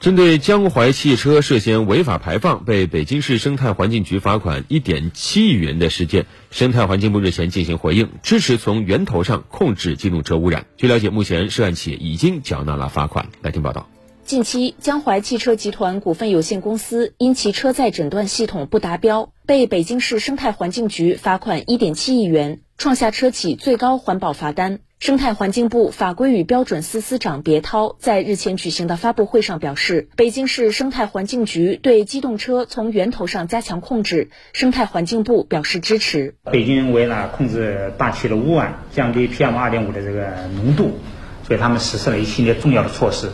针对江淮汽车涉嫌违法排放被北京市生态环境局罚款一点七亿元的事件，生态环境部日前进行回应，支持从源头上控制机动车污染。据了解，目前涉案企业已经缴纳了罚款。来听报道。近期，江淮汽车集团股份有限公司因其车载诊断系统不达标，被北京市生态环境局罚款一点七亿元，创下车企最高环保罚单。生态环境部法规与标准司司长别涛在日前举行的发布会上表示，北京市生态环境局对机动车从源头上加强控制，生态环境部表示支持。北京为了控制大气的污染，降低 PM 二点五的这个浓度，所以他们实施了一系列重要的措施，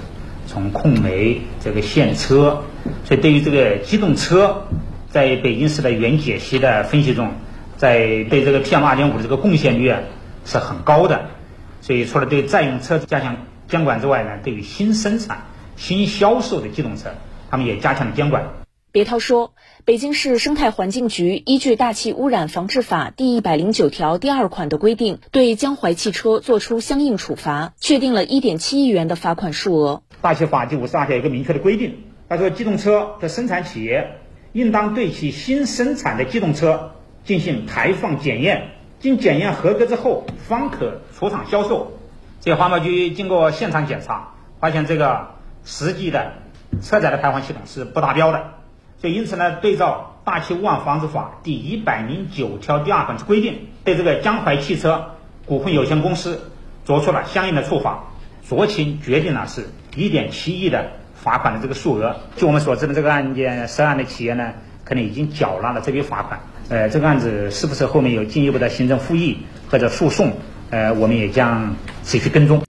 从控煤、这个限车，所以对于这个机动车，在北京市的原解析的分析中，在对这个 PM 二点五的这个贡献率啊是很高的。所以，除了对在用车加强监管之外呢，对于新生产、新销售的机动车，他们也加强了监管。别涛说，北京市生态环境局依据《大气污染防治法》第一百零九条第二款的规定，对江淮汽车作出相应处罚，确定了一点七亿元的罚款数额。《大气法》第五十二条有个明确的规定，他说，机动车的生产企业应当对其新生产的机动车进行排放检验。经检验合格之后，方可出厂销售。这环保局经过现场检查，发现这个实际的车载的排放系统是不达标的。所以，因此呢，对照《大气污染防治法》第一百零九条第二款之规定，对这个江淮汽车股份有限公司作出了相应的处罚，酌情决定了是一点七亿的罚款的这个数额。据我们所知的这个案件，涉案的企业呢，可能已经缴纳了这笔罚款。呃，这个案子是不是后面有进一步的行政复议或者诉讼？呃，我们也将持续跟踪。